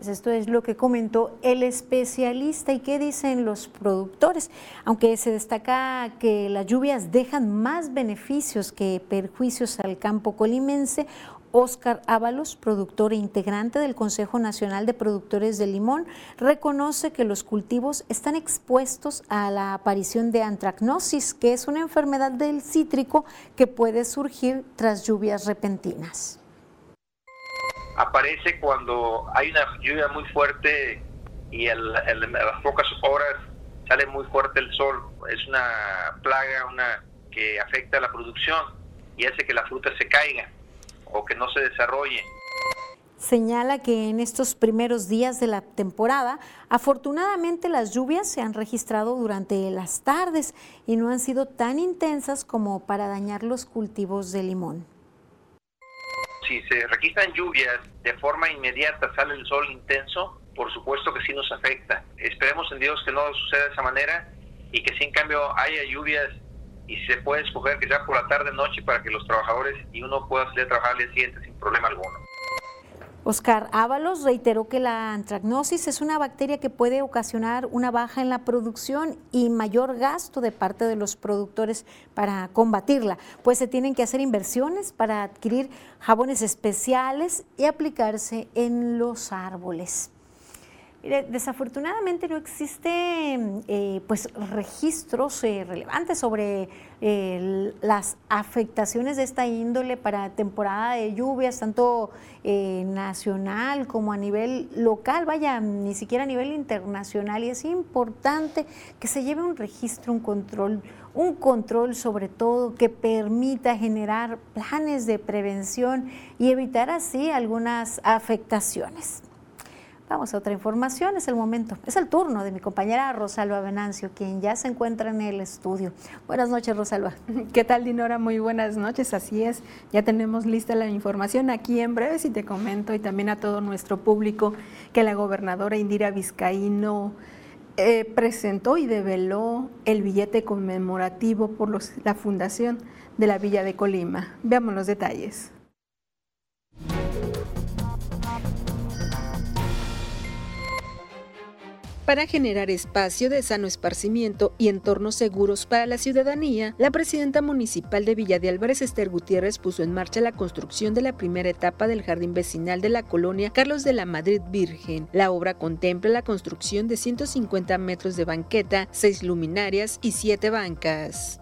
pues esto es lo que comentó el especialista y qué dicen los productores. Aunque se destaca que las lluvias dejan más beneficios que perjuicios al campo colimense, Óscar Ábalos, productor e integrante del Consejo Nacional de Productores de Limón, reconoce que los cultivos están expuestos a la aparición de antracnosis, que es una enfermedad del cítrico que puede surgir tras lluvias repentinas. Aparece cuando hay una lluvia muy fuerte y a las pocas horas sale muy fuerte el sol. Es una plaga una que afecta a la producción y hace que la fruta se caiga o que no se desarrolle. Señala que en estos primeros días de la temporada, afortunadamente las lluvias se han registrado durante las tardes y no han sido tan intensas como para dañar los cultivos de limón. Si se registran lluvias de forma inmediata, sale el sol intenso, por supuesto que sí nos afecta. Esperemos en Dios que no suceda de esa manera y que si en cambio haya lluvias y se puede escoger que sea por la tarde noche para que los trabajadores y uno pueda salir a trabajar al día siguiente sin problema alguno. Oscar Ábalos reiteró que la antracnosis es una bacteria que puede ocasionar una baja en la producción y mayor gasto de parte de los productores para combatirla, pues se tienen que hacer inversiones para adquirir jabones especiales y aplicarse en los árboles desafortunadamente no existen eh, pues, registros eh, relevantes sobre eh, las afectaciones de esta índole para temporada de lluvias, tanto nacional como a nivel local, vaya, ni siquiera a nivel internacional. Y es importante que se lleve un registro, un control, un control sobre todo que permita generar planes de prevención y evitar así algunas afectaciones. Vamos a otra información, es el momento, es el turno de mi compañera Rosalba Venancio, quien ya se encuentra en el estudio. Buenas noches, Rosalba. <laughs> ¿Qué tal, Dinora? Muy buenas noches, así es. Ya tenemos lista la información aquí en breve, si te comento, y también a todo nuestro público, que la gobernadora Indira Vizcaíno eh, presentó y develó el billete conmemorativo por la fundación de la Villa de Colima. Veamos los detalles. Para generar espacio de sano esparcimiento y entornos seguros para la ciudadanía, la presidenta municipal de Villa de Álvarez, Esther Gutiérrez, puso en marcha la construcción de la primera etapa del jardín vecinal de la colonia Carlos de la Madrid Virgen. La obra contempla la construcción de 150 metros de banqueta, seis luminarias y siete bancas.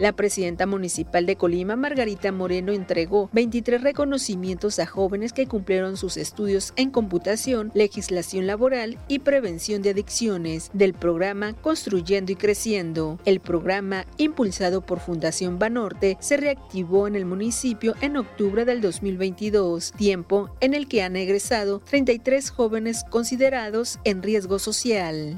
La presidenta municipal de Colima, Margarita Moreno, entregó 23 reconocimientos a jóvenes que cumplieron sus estudios en computación, legislación laboral y prevención de adicciones del programa Construyendo y Creciendo. El programa, impulsado por Fundación Banorte, se reactivó en el municipio en octubre del 2022, tiempo en el que han egresado 33 jóvenes considerados en riesgo social.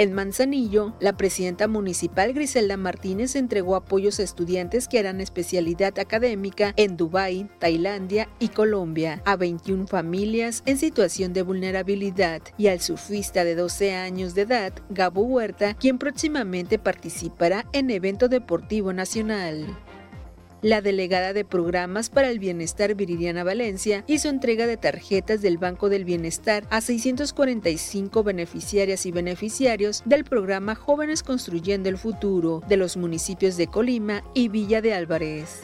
En Manzanillo, la presidenta municipal Griselda Martínez entregó apoyos a estudiantes que harán especialidad académica en Dubái, Tailandia y Colombia, a 21 familias en situación de vulnerabilidad y al surfista de 12 años de edad, Gabo Huerta, quien próximamente participará en evento deportivo nacional. La delegada de programas para el bienestar Viridiana Valencia hizo entrega de tarjetas del Banco del Bienestar a 645 beneficiarias y beneficiarios del programa Jóvenes Construyendo el Futuro de los municipios de Colima y Villa de Álvarez.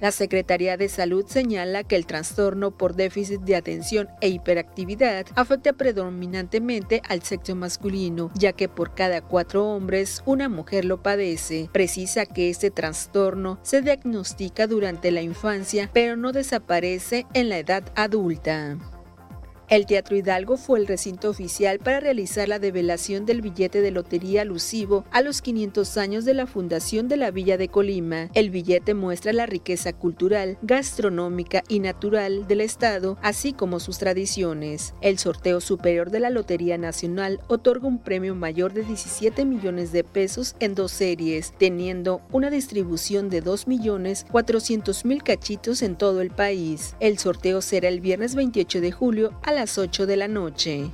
La Secretaría de Salud señala que el trastorno por déficit de atención e hiperactividad afecta predominantemente al sexo masculino, ya que por cada cuatro hombres una mujer lo padece. Precisa que este trastorno se diagnostica durante la infancia, pero no desaparece en la edad adulta. El Teatro Hidalgo fue el recinto oficial para realizar la develación del billete de lotería alusivo a los 500 años de la fundación de la Villa de Colima. El billete muestra la riqueza cultural, gastronómica y natural del Estado, así como sus tradiciones. El sorteo superior de la Lotería Nacional otorga un premio mayor de 17 millones de pesos en dos series, teniendo una distribución de 2 millones 400 mil cachitos en todo el país. El sorteo será el viernes 28 de julio a las 8 de la noche.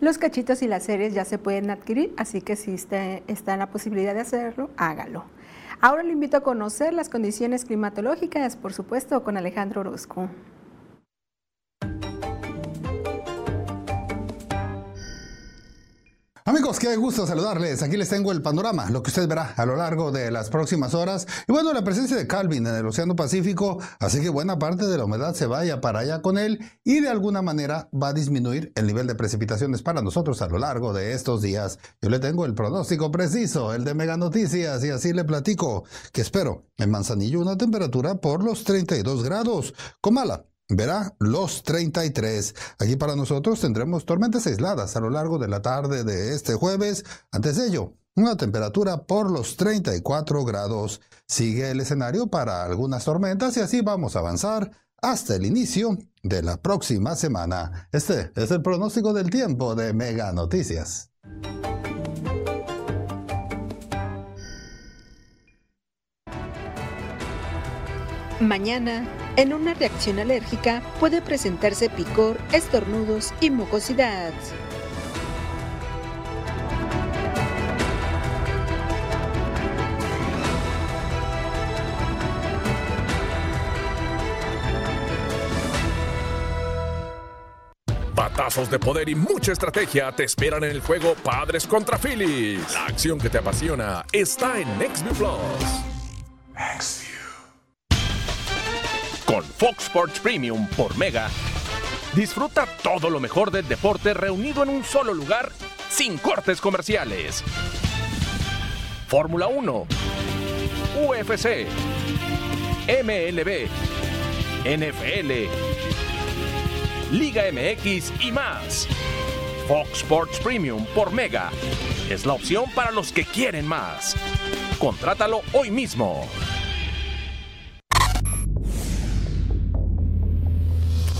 Los cachitos y las series ya se pueden adquirir, así que si está, está en la posibilidad de hacerlo, hágalo. Ahora le invito a conocer las condiciones climatológicas, por supuesto, con Alejandro Orozco. Amigos, qué gusto saludarles. Aquí les tengo el panorama, lo que usted verá a lo largo de las próximas horas. Y bueno, la presencia de Calvin en el Océano Pacífico, así que buena parte de la humedad se vaya para allá con él y de alguna manera va a disminuir el nivel de precipitaciones para nosotros a lo largo de estos días. Yo le tengo el pronóstico preciso, el de Mega Noticias, y así le platico que espero en Manzanillo una temperatura por los 32 grados. Comala, verá los 33. Aquí para nosotros tendremos tormentas aisladas a lo largo de la tarde de este jueves. Antes de ello, una temperatura por los 34 grados. Sigue el escenario para algunas tormentas y así vamos a avanzar hasta el inicio de la próxima semana. Este es el pronóstico del tiempo de Mega Noticias. Mañana, en una reacción alérgica, puede presentarse picor, estornudos y mucosidad. Batazos de poder y mucha estrategia te esperan en el juego Padres contra Phillies. La acción que te apasiona está en NextView Plus. Con Fox Sports Premium por Mega, disfruta todo lo mejor del deporte reunido en un solo lugar sin cortes comerciales. Fórmula 1, UFC, MLB, NFL, Liga MX y más. Fox Sports Premium por Mega es la opción para los que quieren más. Contrátalo hoy mismo.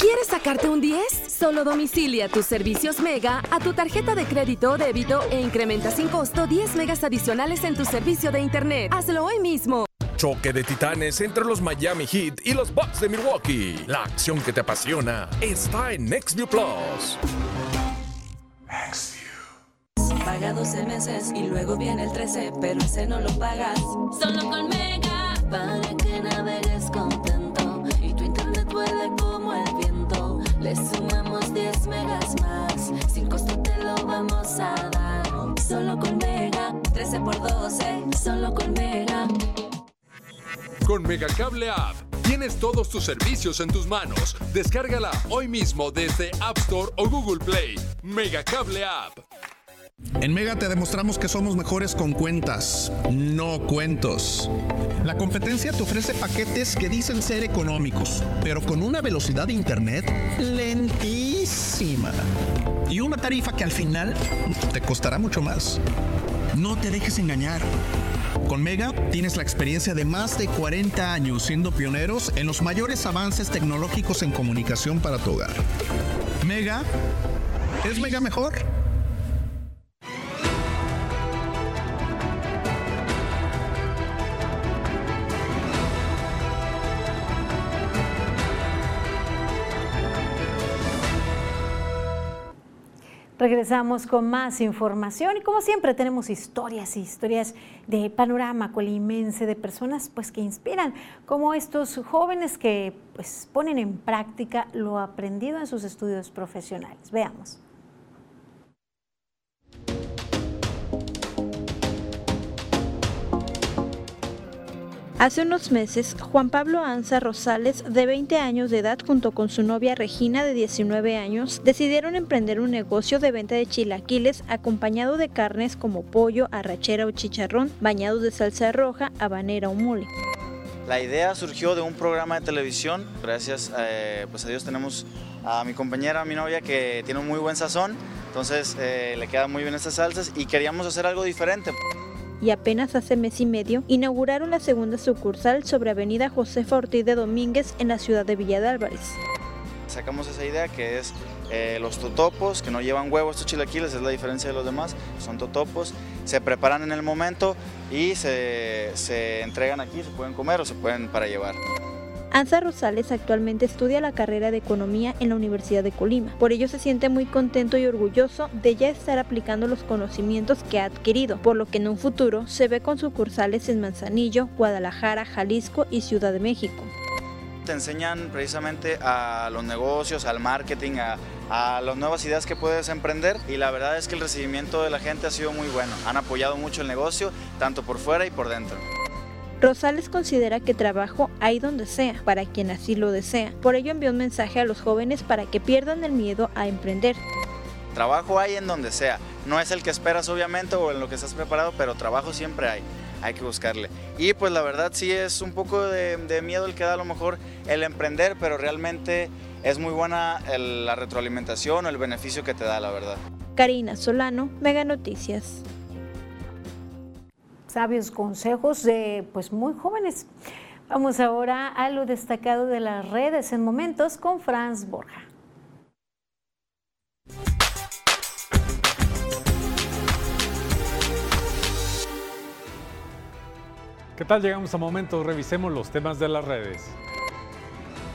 ¿Quieres sacarte un 10? Solo domicilia tus servicios Mega a tu tarjeta de crédito o débito e incrementa sin costo 10 megas adicionales en tu servicio de Internet. Hazlo hoy mismo. Choque de titanes entre los Miami Heat y los Bucks de Milwaukee. La acción que te apasiona está en NextView Plus. Paga 12 meses y luego viene el 13, pero ese no lo pagas. Solo con Mega, para que navegues Le sumamos 10 megas más, sin costo te lo vamos a dar. Solo con Mega, 13 por 12, solo con Mega. Con Megacable App tienes todos tus servicios en tus manos. Descárgala hoy mismo desde App Store o Google Play. Megacable App. En Mega te demostramos que somos mejores con cuentas, no cuentos. La competencia te ofrece paquetes que dicen ser económicos, pero con una velocidad de internet lentísima. Y una tarifa que al final te costará mucho más. No te dejes engañar. Con Mega tienes la experiencia de más de 40 años siendo pioneros en los mayores avances tecnológicos en comunicación para tu hogar. Mega es Mega mejor. Regresamos con más información y como siempre tenemos historias y historias de panorama colimense de personas pues que inspiran, como estos jóvenes que pues ponen en práctica lo aprendido en sus estudios profesionales. Veamos. Hace unos meses, Juan Pablo Anza Rosales, de 20 años de edad, junto con su novia Regina, de 19 años, decidieron emprender un negocio de venta de chilaquiles acompañado de carnes como pollo, arrachera o chicharrón, bañados de salsa roja, habanera o mole. La idea surgió de un programa de televisión. Gracias eh, pues a Dios tenemos a mi compañera, a mi novia, que tiene un muy buen sazón. Entonces eh, le quedan muy bien estas salsas y queríamos hacer algo diferente y apenas hace mes y medio inauguraron la segunda sucursal sobre Avenida Josefa Ortiz de Domínguez en la ciudad de Villa de Álvarez. sacamos esa idea que es eh, los totopos, que no llevan huevo estos chilaquiles, es la diferencia de los demás, son totopos, se preparan en el momento y se, se entregan aquí, se pueden comer o se pueden para llevar. Anza Rosales actualmente estudia la carrera de Economía en la Universidad de Colima. Por ello se siente muy contento y orgulloso de ya estar aplicando los conocimientos que ha adquirido, por lo que en un futuro se ve con sucursales en Manzanillo, Guadalajara, Jalisco y Ciudad de México. Te enseñan precisamente a los negocios, al marketing, a, a las nuevas ideas que puedes emprender y la verdad es que el recibimiento de la gente ha sido muy bueno. Han apoyado mucho el negocio, tanto por fuera y por dentro. Rosales considera que trabajo hay donde sea, para quien así lo desea. Por ello envió un mensaje a los jóvenes para que pierdan el miedo a emprender. Trabajo hay en donde sea. No es el que esperas obviamente o en lo que estás preparado, pero trabajo siempre hay. Hay que buscarle. Y pues la verdad sí es un poco de, de miedo el que da a lo mejor el emprender, pero realmente es muy buena el, la retroalimentación o el beneficio que te da, la verdad. Karina Solano, Mega Noticias sabios consejos de pues muy jóvenes. Vamos ahora a lo destacado de las redes en momentos con Franz Borja. ¿Qué tal? Llegamos a momentos, revisemos los temas de las redes.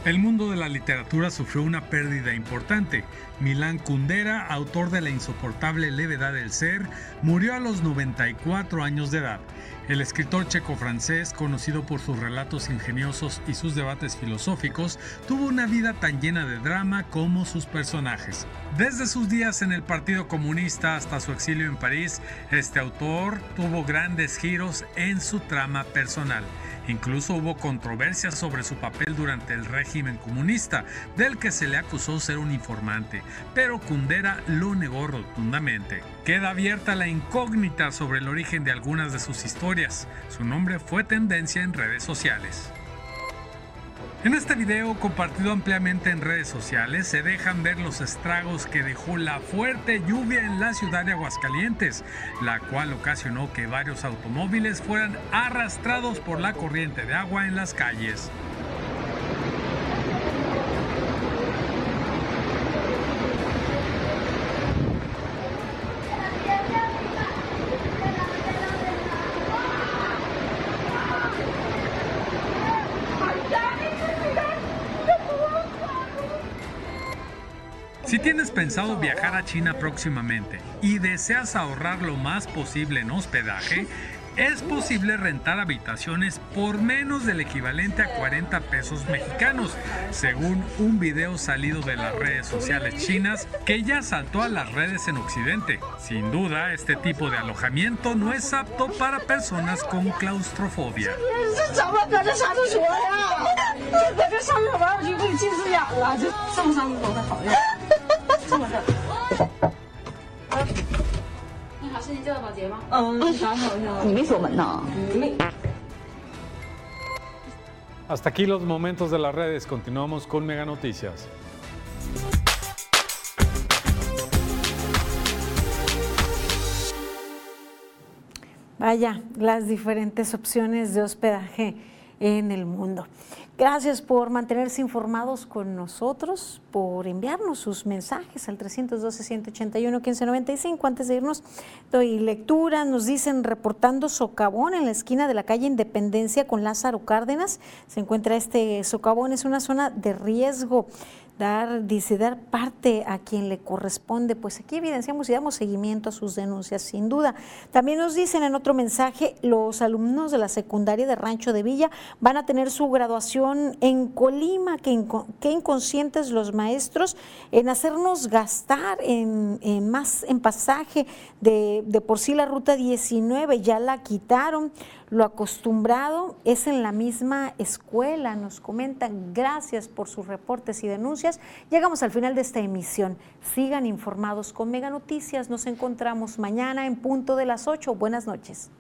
El mundo de la literatura sufrió una pérdida importante. Milán Kundera, autor de La insoportable levedad del ser, murió a los 94 años de edad. El escritor checo-francés, conocido por sus relatos ingeniosos y sus debates filosóficos, tuvo una vida tan llena de drama como sus personajes. Desde sus días en el Partido Comunista hasta su exilio en París, este autor tuvo grandes giros en su trama personal. Incluso hubo controversias sobre su papel durante el régimen comunista, del que se le acusó ser un informante, pero Kundera lo negó rotundamente. Queda abierta la incógnita sobre el origen de algunas de sus historias. Su nombre fue tendencia en redes sociales. En este video, compartido ampliamente en redes sociales, se dejan ver los estragos que dejó la fuerte lluvia en la ciudad de Aguascalientes, la cual ocasionó que varios automóviles fueran arrastrados por la corriente de agua en las calles. Pensado viajar a China próximamente y deseas ahorrar lo más posible en hospedaje, es posible rentar habitaciones por menos del equivalente a 40 pesos mexicanos, según un video salido de las redes sociales chinas que ya saltó a las redes en Occidente. Sin duda, este tipo de alojamiento no es apto para personas con claustrofobia. Hasta aquí los momentos de las redes. Continuamos con Mega Noticias. Vaya, las diferentes opciones de hospedaje en el mundo. Gracias por mantenerse informados con nosotros, por enviarnos sus mensajes al 312-181-1595. Antes de irnos, doy lectura. Nos dicen reportando socavón en la esquina de la calle Independencia con Lázaro Cárdenas. Se encuentra este socavón, es una zona de riesgo dar, dice, dar parte a quien le corresponde, pues aquí evidenciamos y damos seguimiento a sus denuncias, sin duda. También nos dicen en otro mensaje, los alumnos de la secundaria de Rancho de Villa van a tener su graduación en Colima, que, inconscientes los maestros en hacernos gastar en, más en pasaje de, de por sí la ruta 19, ya la quitaron. Lo acostumbrado es en la misma escuela, nos comentan. Gracias por sus reportes y denuncias. Llegamos al final de esta emisión. Sigan informados con Mega Noticias. Nos encontramos mañana en punto de las 8. Buenas noches.